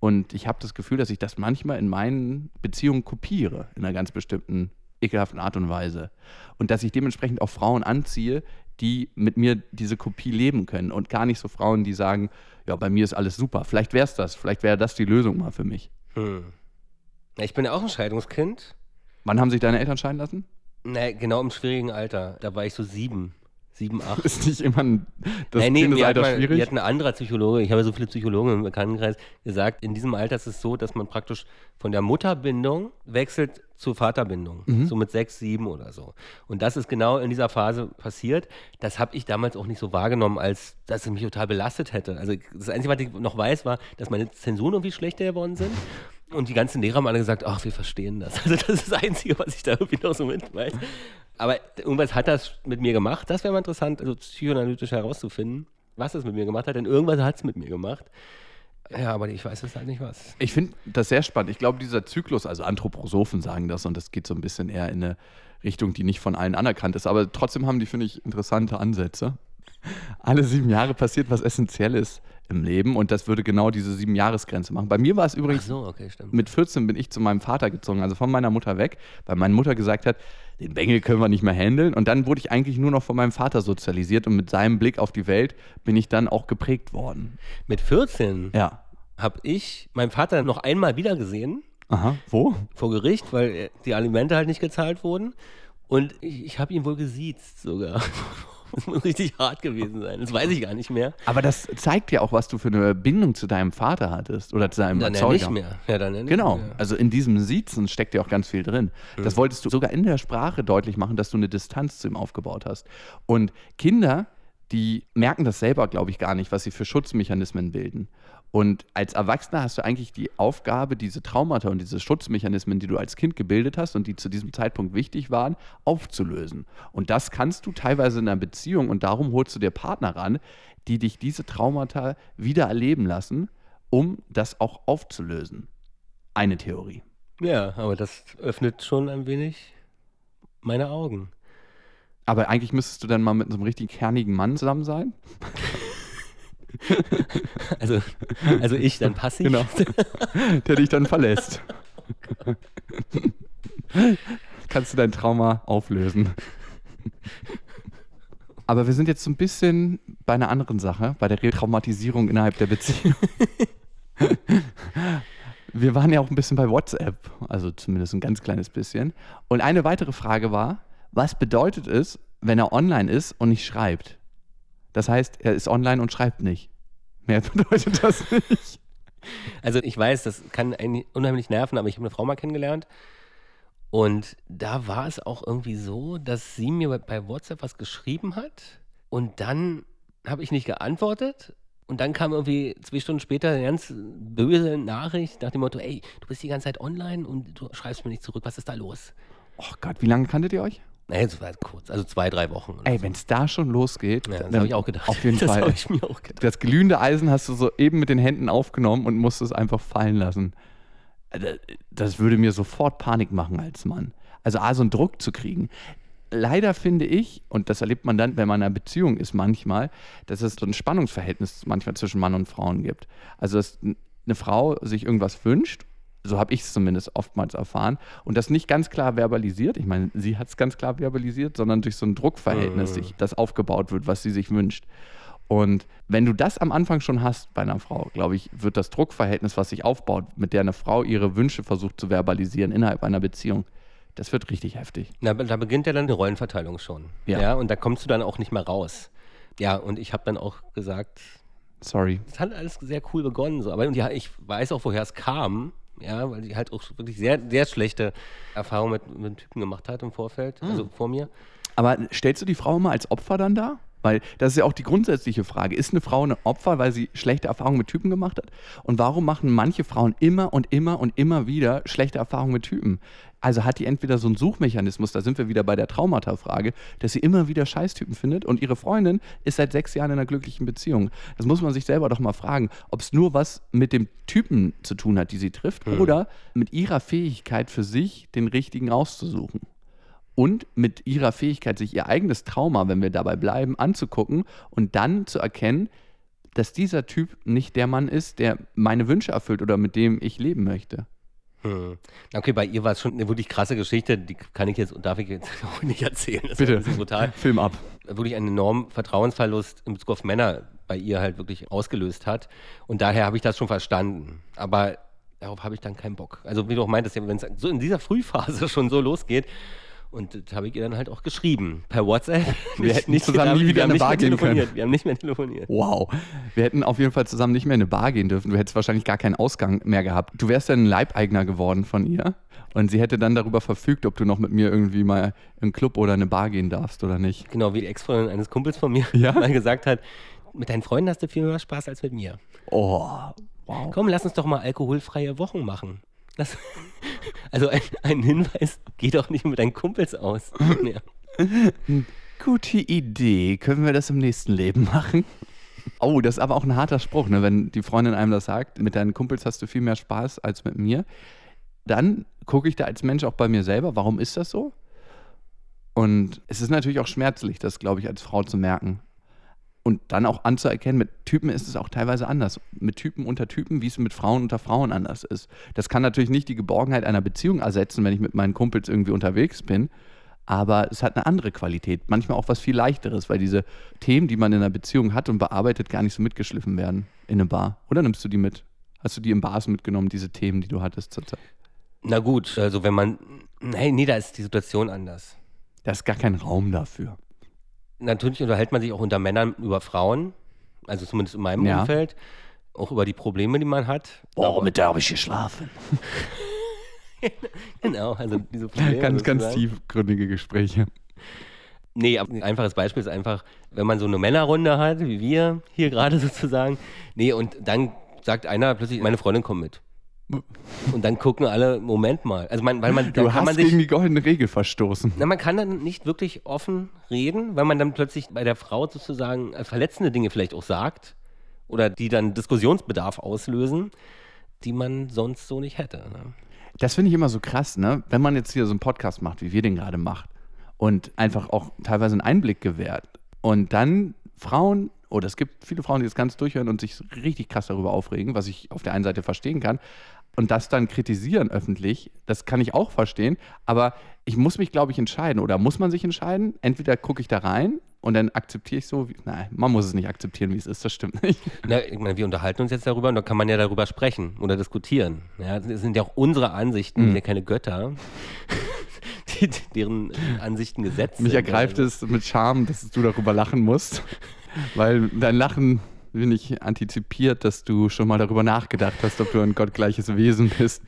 Und ich habe das Gefühl, dass ich das manchmal in meinen Beziehungen kopiere, in einer ganz bestimmten ekelhaften Art und Weise. Und dass ich dementsprechend auch Frauen anziehe, die mit mir diese Kopie leben können und gar nicht so Frauen, die sagen, ja, bei mir ist alles super. Vielleicht wäre es das, vielleicht wäre das die Lösung mal für mich. Hm. Ich bin ja auch ein Scheidungskind. Wann haben sich deine Eltern scheiden lassen? Nee, genau im schwierigen Alter. Da war ich so sieben. Sieben, acht. *laughs* Ist nicht immer ein, das Nee, nee, mir hat, Kindesalter mal, schwierig? mir hat ein anderer Psychologe, ich habe so viele Psychologen im Bekanntenkreis, gesagt, in diesem Alter ist es so, dass man praktisch von der Mutterbindung wechselt zur Vaterbindung. Mhm. So mit sechs, sieben oder so. Und das ist genau in dieser Phase passiert. Das habe ich damals auch nicht so wahrgenommen, als dass es mich total belastet hätte. Also das Einzige, was ich noch weiß, war, dass meine Zensuren irgendwie schlechter geworden sind. Und die ganzen Lehrer haben alle gesagt, ach, wir verstehen das. Also das ist das Einzige, was ich da irgendwie noch so mit weiß. Aber irgendwas hat das mit mir gemacht. Das wäre mal interessant, also psychoanalytisch herauszufinden, was es mit mir gemacht hat. Denn irgendwas hat es mit mir gemacht. Ja, aber ich weiß es halt nicht was. Ich finde das sehr spannend. Ich glaube, dieser Zyklus, also Anthroposophen sagen das und das geht so ein bisschen eher in eine Richtung, die nicht von allen anerkannt ist. Aber trotzdem haben die, finde ich, interessante Ansätze. Alle sieben Jahre passiert was Essentielles im Leben und das würde genau diese sieben Jahresgrenze machen. Bei mir war es übrigens so, okay, stimmt. mit 14 bin ich zu meinem Vater gezogen, also von meiner Mutter weg, weil meine Mutter gesagt hat, den Bengel können wir nicht mehr handeln. Und dann wurde ich eigentlich nur noch von meinem Vater sozialisiert und mit seinem Blick auf die Welt bin ich dann auch geprägt worden. Mit 14 Ja. habe ich meinen Vater noch einmal wieder gesehen Aha. Wo? vor Gericht, weil äh, die Alimente halt nicht gezahlt wurden. Und ich, ich habe ihn wohl gesiezt sogar. *laughs* Das *laughs* muss richtig hart gewesen sein. Das weiß ich gar nicht mehr. Aber das zeigt ja auch, was du für eine Bindung zu deinem Vater hattest oder zu deinem Dann ja Erzeuger. nicht mehr. Ja, dann ja nicht Genau, mehr. also in diesem Siezen steckt ja auch ganz viel drin. Das wolltest du sogar in der Sprache deutlich machen, dass du eine Distanz zu ihm aufgebaut hast. Und Kinder, die merken das selber, glaube ich, gar nicht, was sie für Schutzmechanismen bilden. Und als Erwachsener hast du eigentlich die Aufgabe, diese Traumata und diese Schutzmechanismen, die du als Kind gebildet hast und die zu diesem Zeitpunkt wichtig waren, aufzulösen. Und das kannst du teilweise in einer Beziehung und darum holst du dir Partner ran, die dich diese Traumata wieder erleben lassen, um das auch aufzulösen. Eine Theorie. Ja, aber das öffnet schon ein wenig meine Augen. Aber eigentlich müsstest du dann mal mit so einem richtig kernigen Mann zusammen sein. *laughs* Also, also ich dann passiv. Genau. Der dich dann verlässt. Kannst du dein Trauma auflösen. Aber wir sind jetzt so ein bisschen bei einer anderen Sache, bei der Retraumatisierung innerhalb der Beziehung. Wir waren ja auch ein bisschen bei WhatsApp, also zumindest ein ganz kleines bisschen. Und eine weitere Frage war, was bedeutet es, wenn er online ist und nicht schreibt? Das heißt, er ist online und schreibt nicht. Mehr *laughs* bedeutet das nicht. Also ich weiß, das kann einen unheimlich nerven, aber ich habe eine Frau mal kennengelernt und da war es auch irgendwie so, dass sie mir bei- WhatsApp was geschrieben hat und dann habe ich nicht geantwortet und dann kam irgendwie zwei Stunden später eine ganz böse Nachricht nach dem Motto, ey, du bist die ganze Zeit online und du schreibst mir nicht zurück, was ist da los? Oh Gott, wie lange kanntet ihr euch? Naja, das war kurz, also zwei, drei Wochen. Ey, so. wenn es da schon losgeht, ja, das dann habe ich auch gedacht. Auf jeden *laughs* das Fall. habe ich mir auch gedacht. Das glühende Eisen hast du so eben mit den Händen aufgenommen und musst es einfach fallen lassen. Also, das würde mir sofort Panik machen als Mann. Also A, so einen Druck zu kriegen. Leider finde ich, und das erlebt man dann, wenn man in einer Beziehung ist manchmal, dass es so ein Spannungsverhältnis manchmal zwischen Mann und Frauen gibt. Also dass eine Frau sich irgendwas wünscht so habe ich es zumindest oftmals erfahren. Und das nicht ganz klar verbalisiert. Ich meine, sie hat es ganz klar verbalisiert, sondern durch so ein Druckverhältnis, mhm. das aufgebaut wird, was sie sich wünscht. Und wenn du das am Anfang schon hast bei einer Frau, glaube ich, wird das Druckverhältnis, was sich aufbaut, mit der eine Frau ihre Wünsche versucht zu verbalisieren innerhalb einer Beziehung, das wird richtig heftig. Na, da beginnt ja dann die Rollenverteilung schon. Ja. ja. Und da kommst du dann auch nicht mehr raus. Ja, und ich habe dann auch gesagt, sorry. Es hat alles sehr cool begonnen. So. Aber und ja, ich weiß auch, woher es kam. Ja, weil sie halt auch wirklich sehr, sehr schlechte Erfahrungen mit, mit Typen gemacht hat im Vorfeld, mhm. also vor mir. Aber stellst du die Frau immer als Opfer dann da? Weil das ist ja auch die grundsätzliche Frage. Ist eine Frau ein Opfer, weil sie schlechte Erfahrungen mit Typen gemacht hat? Und warum machen manche Frauen immer und immer und immer wieder schlechte Erfahrungen mit Typen? Also hat die entweder so einen Suchmechanismus, da sind wir wieder bei der Traumata-Frage, dass sie immer wieder Scheißtypen findet und ihre Freundin ist seit sechs Jahren in einer glücklichen Beziehung. Das muss man sich selber doch mal fragen, ob es nur was mit dem Typen zu tun hat, die sie trifft, hm. oder mit ihrer Fähigkeit für sich, den richtigen rauszusuchen und mit ihrer Fähigkeit, sich ihr eigenes Trauma, wenn wir dabei bleiben, anzugucken und dann zu erkennen, dass dieser Typ nicht der Mann ist, der meine Wünsche erfüllt oder mit dem ich leben möchte. Hm. Okay, bei ihr war es schon eine wirklich krasse Geschichte, die kann ich jetzt und darf ich jetzt *laughs* auch nicht erzählen. Das Bitte, brutal. *laughs* Film ab. Wirklich einen enormen Vertrauensverlust in Bezug auf Männer bei ihr halt wirklich ausgelöst hat. Und daher habe ich das schon verstanden. Aber darauf habe ich dann keinen Bock. Also wie du auch meintest, wenn es so in dieser Frühphase *laughs* schon so losgeht, und das habe ich ihr dann halt auch geschrieben, per WhatsApp. *laughs* Wir hätten nicht zusammen nie wieder in eine Bar gehen können. Wir haben nicht mehr telefoniert. Wow. Wir hätten auf jeden Fall zusammen nicht mehr in eine Bar gehen dürfen. Du hättest wahrscheinlich gar keinen Ausgang mehr gehabt. Du wärst dann ein Leibeigner geworden von ihr. Und sie hätte dann darüber verfügt, ob du noch mit mir irgendwie mal in einen Club oder eine Bar gehen darfst oder nicht. Genau, wie die Ex-Freundin eines Kumpels von mir ja? mal gesagt hat, mit deinen Freunden hast du viel mehr Spaß als mit mir. Oh, wow. Komm, lass uns doch mal alkoholfreie Wochen machen. Das, *laughs* also ein, ein, Hinweis, geh doch nicht mit deinen Kumpels aus. *laughs* Ja. Gute Idee. Können wir das im nächsten Leben machen? Oh, das ist aber auch ein harter Spruch, ne? wenn die Freundin einem das sagt. Mit deinen Kumpels hast du viel mehr Spaß als mit mir. Dann gucke ich da als Mensch auch bei mir selber, warum ist das so? Und es ist natürlich auch schmerzlich, das, glaube ich, als Frau zu merken und dann auch anzuerkennen, mit Typen ist es auch teilweise anders. Mit Typen unter Typen, wie es mit Frauen unter Frauen anders ist. Das kann natürlich nicht die Geborgenheit einer Beziehung ersetzen, wenn ich mit meinen Kumpels irgendwie unterwegs bin. Aber es hat eine andere Qualität. Manchmal auch was viel leichteres, weil diese Themen, die man in einer Beziehung hat und bearbeitet, gar nicht so mitgeschliffen werden in eine Bar. Oder nimmst du die mit? Hast du die im Bars mitgenommen, diese Themen, die du hattest zurzeit? Na gut, also wenn man. Nein, nee, da ist die Situation anders. Da ist gar kein Raum dafür natürlich unterhält man sich auch unter Männern über Frauen, also zumindest in meinem ja. Umfeld, auch über die Probleme, die man hat. Boah, mit der habe ich geschlafen. *laughs* genau, also diese *laughs* Probleme. ganz, ganz tiefgründige Gespräche. Nee, ein einfaches Beispiel ist einfach, wenn man so eine Männerrunde hat, wie wir hier gerade *laughs* sozusagen, nee, und dann sagt einer plötzlich, meine Freundin kommt mit. Und dann gucken alle, Moment mal. Also man, weil man, du hast man sich, gegen die goldene Regel verstoßen. Na, man kann dann nicht wirklich offen reden, weil man dann plötzlich bei der Frau sozusagen äh, verletzende Dinge vielleicht auch sagt oder die dann Diskussionsbedarf auslösen, die man sonst so nicht hätte. Ne? Das finde ich immer so krass, ne? Wenn man jetzt hier so einen Podcast macht, wie wir den gerade machen, und einfach auch teilweise einen Einblick gewährt und dann Frauen oder es gibt viele Frauen, die das ganz durchhören und sich richtig krass darüber aufregen, was ich auf der einen Seite verstehen kann und das dann kritisieren öffentlich, das kann ich auch verstehen. Aber ich muss mich, glaube ich, entscheiden. Oder muss man sich entscheiden? Entweder gucke ich da rein und dann akzeptiere ich so, wie, nein, man muss es nicht akzeptieren, wie es ist, das stimmt nicht. Na, ich meine, wir unterhalten uns jetzt darüber und da kann man ja darüber sprechen oder diskutieren. Ja, das sind ja auch unsere Ansichten, mhm. wir sind ja keine Götter, *laughs* die, deren Ansichten gesetzt Mich ergreift also. es mit Charme, dass du darüber lachen musst, weil dein Lachen bin ich antizipiert, dass du schon mal darüber nachgedacht hast, ob du ein gottgleiches Wesen bist.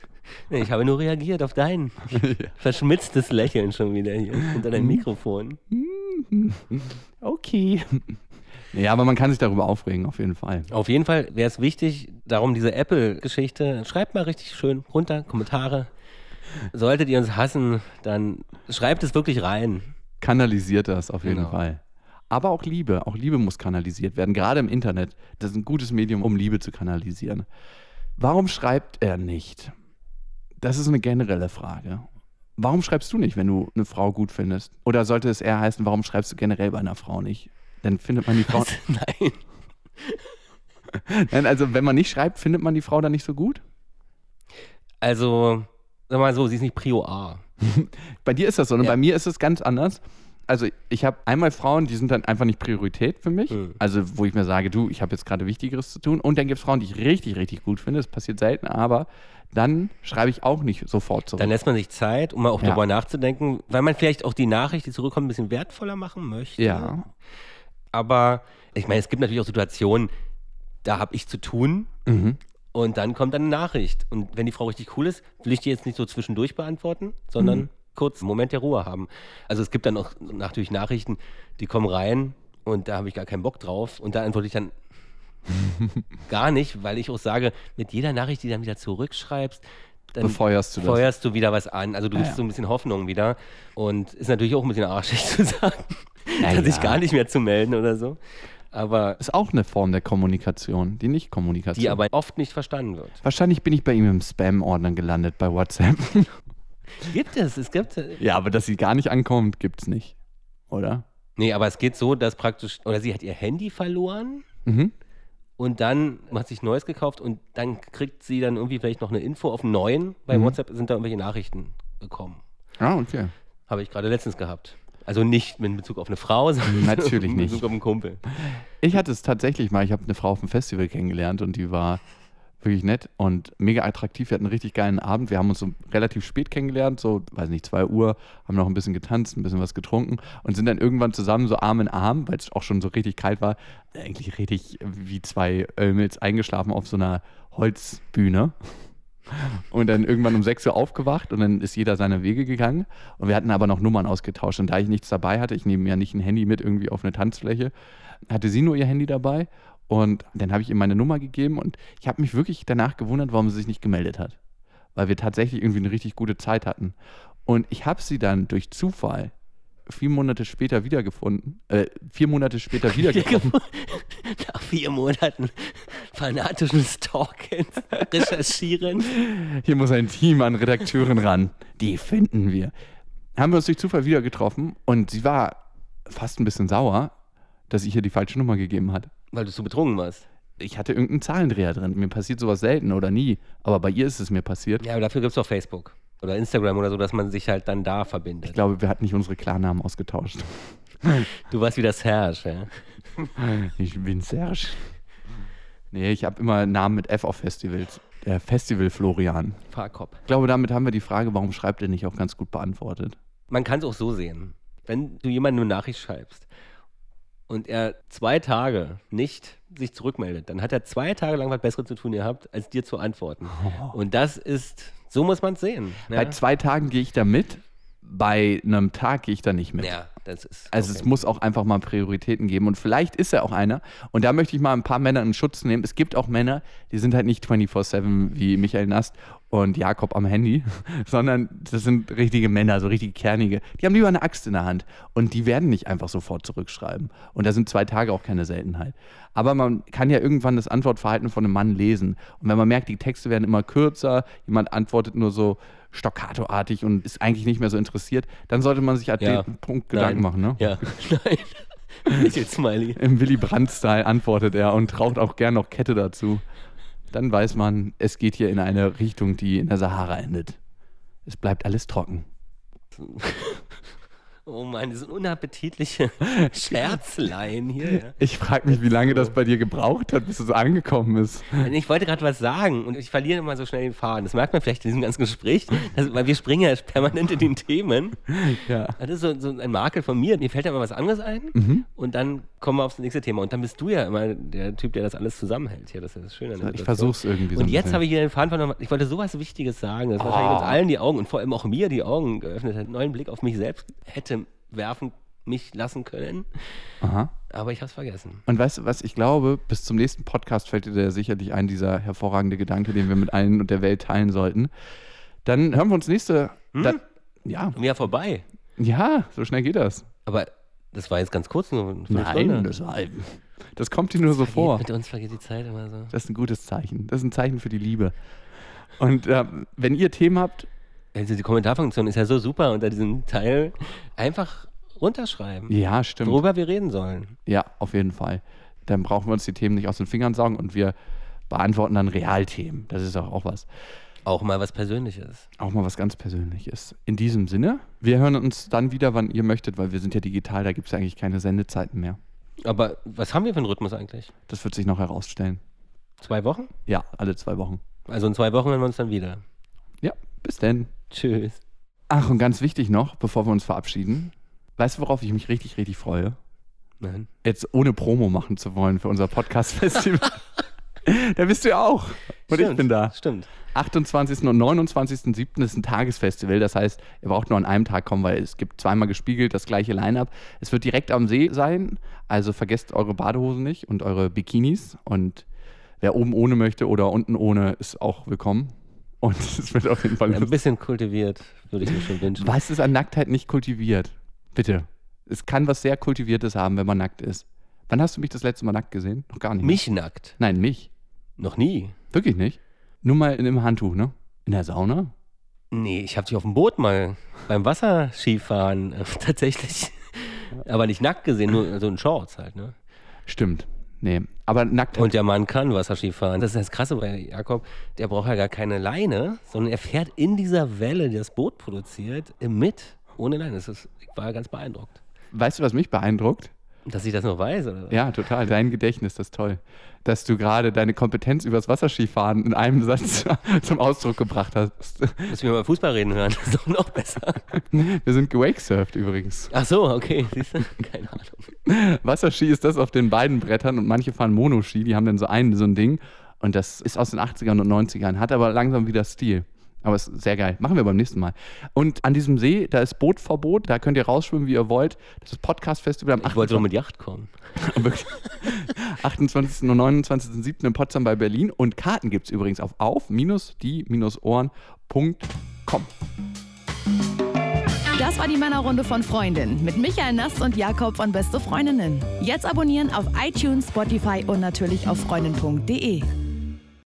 Nee, ich habe nur reagiert auf dein *laughs* ja. verschmitztes Lächeln schon wieder hier unter deinem Mikrofon. Okay. Ja, aber man kann sich darüber aufregen, auf jeden Fall. Auf jeden Fall wäre es wichtig, darum diese Apple-Geschichte, schreibt mal richtig schön runter, Kommentare. Solltet ihr uns hassen, dann schreibt es wirklich rein. Kanalisiert das auf jeden genau. Fall aber auch Liebe. Auch Liebe muss kanalisiert werden, gerade im Internet. Das ist ein gutes Medium, um Liebe zu kanalisieren. Warum schreibt er nicht? Das ist eine generelle Frage. Warum schreibst du nicht, wenn du eine Frau gut findest? Oder sollte es eher heißen, warum schreibst du generell bei einer Frau nicht? Dann findet man die Frau. *laughs* Nein. Nein, also wenn man nicht schreibt, findet man die Frau dann nicht so gut? Also, sag mal so, sie ist nicht Prio A. *laughs* Bei dir ist das so, und Ja. bei mir ist es ganz anders. Also ich habe einmal Frauen, die sind dann einfach nicht Priorität für mich. Mhm. Also wo ich mir sage, du, ich habe jetzt gerade Wichtigeres zu tun. Und dann gibt es Frauen, die ich richtig, richtig gut finde. Das passiert selten, aber dann schreibe ich auch nicht sofort zurück. Dann lässt man sich Zeit, um mal auch Ja. darüber nachzudenken, weil man vielleicht auch die Nachricht, die zurückkommt, ein bisschen wertvoller machen möchte. ja. Aber ich meine, es gibt natürlich auch Situationen, da habe ich zu tun Mhm. und dann kommt eine Nachricht. Und wenn die Frau richtig cool ist, will ich die jetzt nicht so zwischendurch beantworten, sondern Mhm. Kurz einen Moment der Ruhe haben. Also es gibt dann auch natürlich Nachrichten, die kommen rein und da habe ich gar keinen Bock drauf und da antworte ich dann *laughs* gar nicht, weil ich auch sage, mit jeder Nachricht, die du dann wieder zurückschreibst, dann Befeuerst du das. feuerst du wieder was an. Also du Ja, gibst ja. so ein bisschen Hoffnung wieder. Und ist natürlich auch ein bisschen arschig *laughs* zu sagen, Ja, sich ja. gar nicht mehr zu melden oder so. Aber Ist auch eine Form der Kommunikation, die Nicht-Kommunikation. die aber oft nicht verstanden wird. Wahrscheinlich bin ich bei ihm im Spam-Ordner gelandet bei WhatsApp. *laughs* Gibt es, es gibt. ja, aber dass sie gar nicht ankommt, gibt's nicht. Oder? Nee, aber es geht so, dass praktisch, oder sie hat ihr Handy verloren Mhm. und dann hat sich Neues gekauft und dann kriegt sie dann irgendwie vielleicht noch eine Info auf einen neuen. Bei Mhm. WhatsApp sind da irgendwelche Nachrichten gekommen. Ah, okay. Habe ich gerade letztens gehabt. Also nicht mit Bezug auf eine Frau, *laughs* sondern Natürlich mit nicht. Bezug auf einen Kumpel. Ich hatte es tatsächlich mal, ich habe eine Frau auf dem Festival kennengelernt und die war wirklich nett und mega attraktiv. Wir hatten einen richtig geilen Abend. Wir haben uns so relativ spät kennengelernt, so, weiß nicht, 2 Uhr, haben noch ein bisschen getanzt, ein bisschen was getrunken und sind dann irgendwann zusammen so Arm in Arm, weil es auch schon so richtig kalt war, eigentlich richtig wie zwei Ölmils eingeschlafen auf so einer Holzbühne. Und dann irgendwann um 6 Uhr aufgewacht und dann ist jeder seine Wege gegangen. Und wir hatten aber noch Nummern ausgetauscht. Und da ich nichts dabei hatte, ich nehme ja nicht ein Handy mit irgendwie auf eine Tanzfläche, hatte sie nur ihr Handy dabei. Und dann habe ich ihr meine Nummer gegeben und ich habe mich wirklich danach gewundert, warum sie sich nicht gemeldet hat. Weil wir tatsächlich irgendwie eine richtig gute Zeit hatten. Und ich habe sie dann durch Zufall vier Monate später wiedergefunden. Äh, vier Monate später *laughs* wiedergefunden. Nach vier Monaten fanatischen Stalkens, Recherchieren. Hier muss ein Team an Redakteuren ran. Die finden wir. Haben wir uns durch Zufall wieder getroffen und sie war fast ein bisschen sauer, dass ich ihr die falsche Nummer gegeben hatte. Weil du so betrunken warst. Ich hatte irgendeinen Zahlendreher drin. Mir passiert sowas selten oder nie. Aber bei ihr ist es mir passiert. Ja, aber dafür gibt es doch Facebook oder Instagram oder so, dass man sich halt dann da verbindet. Ich glaube, wir hatten nicht unsere Klarnamen ausgetauscht. Du warst wie das Serge, ja? Ich bin Serge. Nee, ich habe immer Namen mit F auf Festivals. Der Festival Florian. Fahrkopf. Ich glaube, damit haben wir die Frage, warum schreibt er nicht, auch ganz gut beantwortet. Man kann es auch so sehen. Wenn du jemandem eine Nachricht schreibst und er zwei Tage nicht sich zurückmeldet, dann hat er zwei Tage lang was Besseres zu tun gehabt, als dir zu antworten. *laughs* Und das ist, so muss man es sehen. Ja? Bei zwei Tagen gehe ich da mit, bei einem Tag gehe ich da nicht mit. ja, das ist. Also es okay. muss auch einfach mal Prioritäten geben. Und vielleicht ist er auch einer. Und da möchte ich mal ein paar Männer in Schutz nehmen. Es gibt auch Männer, die sind halt nicht 24-7 wie Michael Nast und Jakob am Handy, *laughs* sondern das sind richtige Männer, so richtig kernige. Die haben lieber eine Axt in der Hand. Und die werden nicht einfach sofort zurückschreiben. Und da sind zwei Tage auch keine Seltenheit. Aber man kann ja irgendwann das Antwortverhalten von einem Mann lesen. Und wenn man merkt, die Texte werden immer kürzer, jemand antwortet nur so stoccatoartig und ist eigentlich nicht mehr so interessiert, dann sollte man sich an Ja. dem Punkt Gedanken Nein. machen. Ne? Ja, *laughs* nein. *laughs* Lächel-Smiley. Im Willy Brandt-Style antwortet er und raucht auch gern noch Kette dazu. Dann weiß man, es geht hier in eine Richtung, die in der Sahara endet. Es bleibt alles trocken. *laughs* Oh Mann, diese unappetitliche *laughs* Scherzlein hier. Ja. Ich frage mich, wie lange das bei dir gebraucht hat, bis es angekommen ist. Ich wollte gerade was sagen und ich verliere immer so schnell den Faden. Das merkt man vielleicht in diesem ganzen Gespräch, dass, weil wir springen ja permanent in den Themen. Ja. Das ist so, so ein Makel von mir. Mir fällt da immer was anderes ein Mhm. und dann kommen wir aufs nächste Thema. Und dann bist du ja immer der Typ, der das alles zusammenhält. Ja, das ist das Schöne an der Ich Situation. versuch's irgendwie so. Und jetzt habe ich wieder den Faden verloren. Ich wollte sowas Wichtiges sagen, das wahrscheinlich uns Oh. allen die Augen und vor allem auch mir die Augen geöffnet hat, einen neuen Blick auf mich selbst hätte werfen mich lassen können. Aha. Aber ich habe es vergessen. Und weißt du was, ich glaube, bis zum nächsten Podcast fällt dir da sicherlich ein, dieser hervorragende Gedanke, den wir mit allen und der Welt teilen sollten. Dann hören wir uns nächste. Hm? Da, ja, Ja, vorbei. ja, so schnell geht das. Aber das war jetzt ganz kurz, nur eine. Nein, das, war, das kommt dir nur so Vergeht- vor. Mit uns vergeht die Zeit immer so. Das ist ein gutes Zeichen. Das ist ein Zeichen für die Liebe. Und äh, wenn ihr Themen habt, Also die Kommentarfunktion ist ja so super unter diesem Teil. Einfach runterschreiben, ja, stimmt. worüber wir reden sollen. Ja, auf jeden Fall. Dann brauchen wir uns die Themen nicht aus den Fingern saugen und wir beantworten dann Realthemen. Das ist auch, auch was. Auch mal was Persönliches. Auch mal was ganz Persönliches. In diesem Sinne, wir hören uns dann wieder, wann ihr möchtet, weil wir sind ja digital, da gibt es eigentlich keine Sendezeiten mehr. Aber was haben wir für einen Rhythmus eigentlich? Das wird sich noch herausstellen. Zwei Wochen? Ja, alle zwei Wochen. Also in zwei Wochen hören wir uns dann wieder. Ja, bis denn. Tschüss. Ach, und ganz wichtig noch, bevor wir uns verabschieden, weißt du, worauf ich mich richtig, richtig freue? Nein. Jetzt ohne Promo machen zu wollen für unser Podcast-Festival. *laughs* da bist du ja auch. Und ich Stimmt, bin da. Stimmt. 28. und 29.07. ist ein Tagesfestival. Das heißt, ihr braucht nur an einem Tag kommen, weil es gibt zweimal gespiegelt das gleiche Line-Up. Es wird direkt am See sein. Also vergesst eure Badehosen nicht und eure Bikinis. Und wer oben ohne möchte oder unten ohne, ist auch willkommen. Und *laughs* es wird auf jeden Fall Ein bisschen kultiviert, würde ich mir schon wünschen. Was ist an Nacktheit nicht kultiviert? Bitte. Es kann was sehr Kultiviertes haben, wenn man nackt ist. Wann hast du mich das letzte Mal nackt gesehen? Noch gar nicht. Mich nackt? Nein, mich. Noch nie. Wirklich nicht. Nur mal in einem Handtuch, ne? In der Sauna? Nee, ich habe dich auf dem Boot mal beim Wasserskifahren äh, *laughs* tatsächlich, aber nicht nackt gesehen, nur so in Shorts halt, ne? Stimmt. Nee. Aber Nacktheit. Und der Mann kann Wasserski fahren. Das ist das Krasse bei Jakob. Der braucht ja gar keine Leine, sondern er fährt in dieser Welle, die das Boot produziert, mit, ohne Leine. Das ist, ich war ganz beeindruckt. weißt du, was mich beeindruckt? Dass ich das noch weiß, oder? Ja, total. Dein Gedächtnis, das ist toll. Dass du gerade deine Kompetenz übers Wasserskifahren in einem Satz *laughs* zum Ausdruck gebracht hast. Müssen wir mal Fußball reden hören. *laughs* Das ist doch noch besser. *laughs* Wir sind gewakesurft übrigens. Ach so, okay. Siehst du? Keine Ahnung. Wasserski ist das auf den beiden Brettern und manche fahren Monoski, die haben dann so ein, so ein Ding. Und das ist aus den 80ern und 90ern, hat aber langsam wieder Stil. Aber ist sehr geil. Machen wir beim nächsten Mal. Und an diesem See, da ist Bootverbot, da könnt ihr rausschwimmen, wie ihr wollt. Das ist Podcast-Festival am Ich wollte doch mit Yacht kommen. *laughs* 28. und 29.07. in Potsdam bei Berlin. Und Karten gibt es übrigens auf auf-die-ohren.com. Das war die Männerrunde von Freundin mit Michael Nast und Jakob von Beste Freundinnen. Jetzt abonnieren auf iTunes, Spotify und natürlich auf freundin.de.